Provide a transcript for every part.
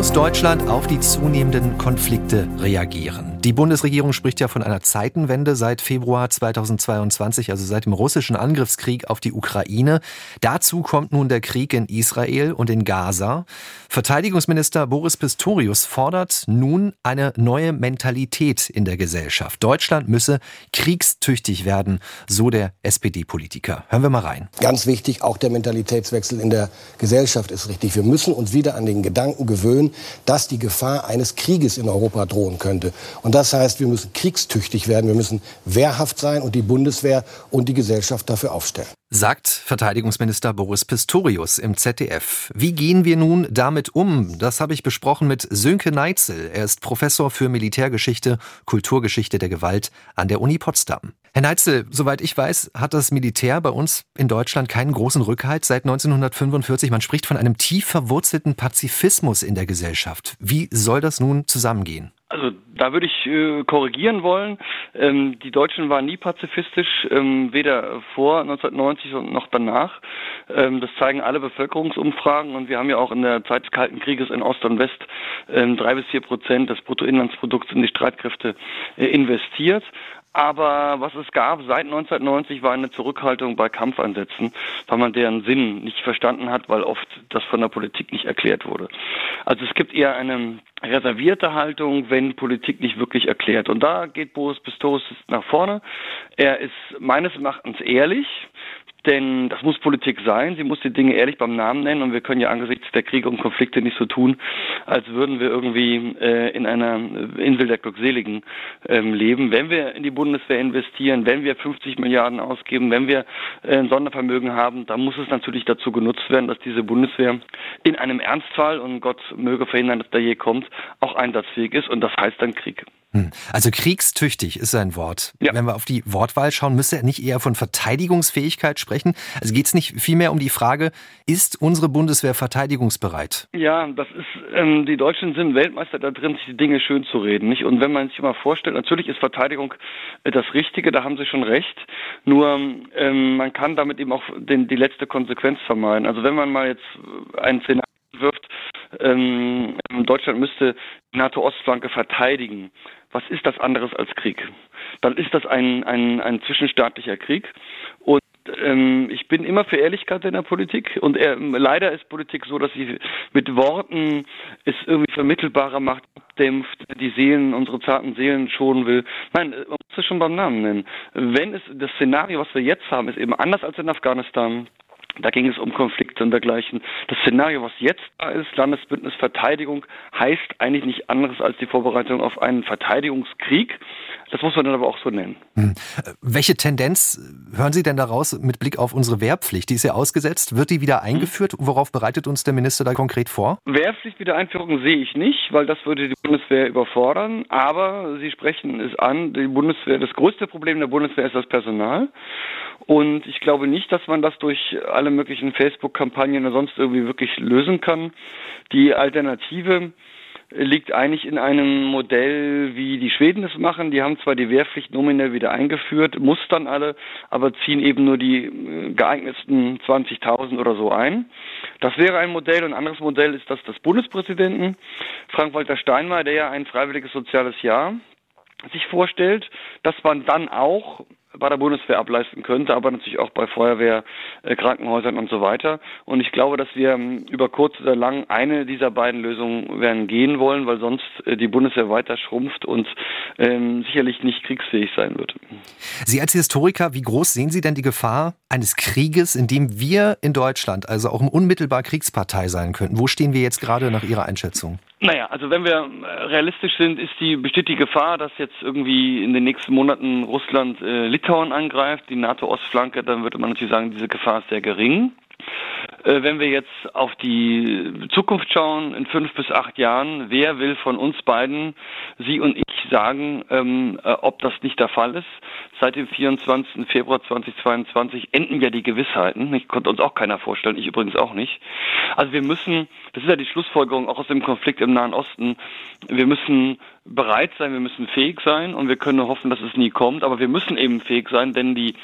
Muss Deutschland auf die zunehmenden Konflikte reagieren? Die Bundesregierung spricht ja von einer Zeitenwende seit Februar 2022, also seit dem russischen Angriffskrieg auf die Ukraine. Dazu kommt nun der Krieg in Israel und in Gaza. Verteidigungsminister Boris Pistorius fordert nun eine neue Mentalität in der Gesellschaft. Deutschland müsse kriegstüchtig werden, so der SPD-Politiker. Hören wir mal rein. Ganz wichtig, auch der Mentalitätswechsel in der Gesellschaft ist richtig. Wir müssen uns wieder an den Gedanken gewöhnen, dass die Gefahr eines Krieges in Europa drohen könnte. Und das heißt, wir müssen kriegstüchtig werden, wir müssen wehrhaft sein und die Bundeswehr und die Gesellschaft dafür aufstellen. Sagt Verteidigungsminister Boris Pistorius im ZDF. Wie gehen wir nun damit um? Das habe ich besprochen mit Sönke Neitzel. Er ist Professor für Militärgeschichte, Kulturgeschichte der Gewalt an der Uni Potsdam. Herr Neitzel, soweit ich weiß, hat das Militär bei uns in Deutschland keinen großen Rückhalt seit 1945. Man spricht von einem tief verwurzelten Pazifismus in der Gesellschaft. Wie soll das nun zusammengehen? Also da würde ich äh, korrigieren wollen. Ähm, die Deutschen waren nie pazifistisch, ähm, weder vor 1990 noch danach. Ähm, das zeigen alle Bevölkerungsumfragen und wir haben ja auch in der Zeit des Kalten Krieges in Ost und West ähm, drei bis vier Prozent des Bruttoinlandsprodukts in die Streitkräfte äh, investiert. Aber was es gab seit 1990 war eine Zurückhaltung bei Kampfeinsätzen, weil man deren Sinn nicht verstanden hat, weil oft das von der Politik nicht erklärt wurde. Also es gibt eher eine reservierte Haltung, wenn Politik nicht wirklich erklärt. Und da geht Boris Pistorius nach vorne. Er ist meines Erachtens ehrlich. Denn das muss Politik sein. Sie muss die Dinge ehrlich beim Namen nennen. Und wir können ja angesichts der Kriege und Konflikte nicht so tun, als würden wir irgendwie äh, in einer Insel der Glückseligen ähm, leben. Wenn wir in die Bundeswehr investieren, wenn wir 50 Milliarden ausgeben, wenn wir äh, ein Sondervermögen haben, dann muss es natürlich dazu genutzt werden, dass diese Bundeswehr in einem Ernstfall, und Gott möge verhindern, dass der je kommt, auch einsatzfähig ist. Und das heißt dann Krieg. Hm. Also kriegstüchtig ist sein Wort. Ja. Wenn wir auf die Wortwahl schauen, müsste er nicht eher von Verteidigungsfähigkeit sprechen? Also geht es nicht vielmehr um die Frage, ist unsere Bundeswehr verteidigungsbereit? Ja, das ist, ähm, die Deutschen sind Weltmeister da drin, sich die Dinge schön zu reden. Nicht? Und wenn man sich mal vorstellt, natürlich ist Verteidigung äh, das Richtige, da haben Sie schon recht. Nur ähm, man kann damit eben auch den, die letzte Konsequenz vermeiden. Also wenn man mal jetzt ein Szenario wirft, ähm, Deutschland müsste die NATO-Ostflanke verteidigen was ist das anderes als Krieg? Dann ist das ein, ein, ein zwischenstaatlicher Krieg. Und ähm, ich bin immer für Ehrlichkeit in der Politik. Und er, leider ist Politik so, dass sie mit Worten es irgendwie vermittelbarer macht, abdämpft, die Seelen, unsere zarten Seelen schonen will. Nein, man muss es schon beim Namen nennen. Wenn es das Szenario, was wir jetzt haben, ist eben anders als in Afghanistan. Da ging es um Konflikte und dergleichen. Das Szenario, was jetzt da ist, Landesbündnis Verteidigung, heißt eigentlich nicht anderes als die Vorbereitung auf einen Verteidigungskrieg. Das muss man dann aber auch so nennen. Hm. Welche Tendenz hören Sie denn daraus mit Blick auf unsere Wehrpflicht? Die ist ja ausgesetzt. Wird die wieder eingeführt? Worauf bereitet uns der Minister da konkret vor? Wehrpflichtwiedereinführung sehe ich nicht, weil das würde die Bundeswehr überfordern. Aber Sie sprechen es an, die Bundeswehr, das größte Problem der Bundeswehr ist das Personal. Und ich glaube nicht, dass man das durch alle möglichen Facebook-Kampagnen oder sonst irgendwie wirklich lösen kann. Die Alternative liegt eigentlich in einem Modell, wie die Schweden es machen. Die haben zwar die Wehrpflicht nominell wieder eingeführt, mustern alle, aber ziehen eben nur die äh, geeignetsten 20.000 oder so ein. Das wäre ein Modell. Ein anderes Modell ist das des Bundespräsidenten, Frank-Walter Steinmeier, der ja ein freiwilliges soziales Jahr sich vorstellt, dass man dann auch bei der Bundeswehr ableisten könnte, aber natürlich auch bei Feuerwehr, äh, Krankenhäusern und so weiter. Und ich glaube, dass wir ähm, über kurz oder lang eine dieser beiden Lösungen werden gehen wollen, weil sonst äh, die Bundeswehr weiter schrumpft und ähm, sicherlich nicht kriegsfähig sein wird. Sie als Historiker, wie groß sehen Sie denn die Gefahr eines Krieges, in dem wir in Deutschland, also auch unmittelbar Kriegspartei sein könnten? Wo stehen wir jetzt gerade nach Ihrer Einschätzung? Naja, also wenn wir äh, realistisch sind, ist die, besteht die Gefahr, dass jetzt irgendwie in den nächsten Monaten Russland äh, Litauen angreift, die NATO-Ostflanke, dann würde man natürlich sagen, diese Gefahr ist sehr gering. Äh, wenn wir jetzt auf die Zukunft schauen, in fünf bis acht Jahren, wer will von uns beiden, Sie und ich, sagen, ähm, äh, ob das nicht der Fall ist? Seit dem 24. Februar 2022 enden ja die Gewissheiten. Ich konnte uns auch keiner vorstellen, ich übrigens auch nicht. Also wir müssen, das ist ja die Schlussfolgerung auch aus dem Konflikt im Nahen Osten, wir müssen bereit sein, wir müssen fähig sein und wir können hoffen, dass es nie kommt, aber wir müssen eben fähig sein, denn die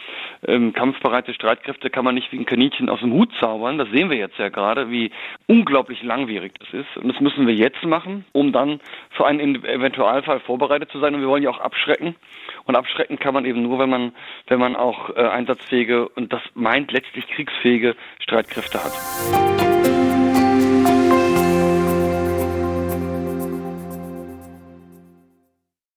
ähm, kampfbereite Streitkräfte kann man nicht wie ein Kaninchen aus dem Hut zaubern. Das sehen wir jetzt ja gerade, wie unglaublich langwierig das ist. Und das müssen wir jetzt machen, um dann für einen Eventualfall vorbereitet zu sein. Und wir wollen ja auch abschrecken. Und abschrecken kann man eben nur, wenn man, wenn man auch äh, einsatzfähige und das meint letztlich kriegsfähige Streitkräfte hat.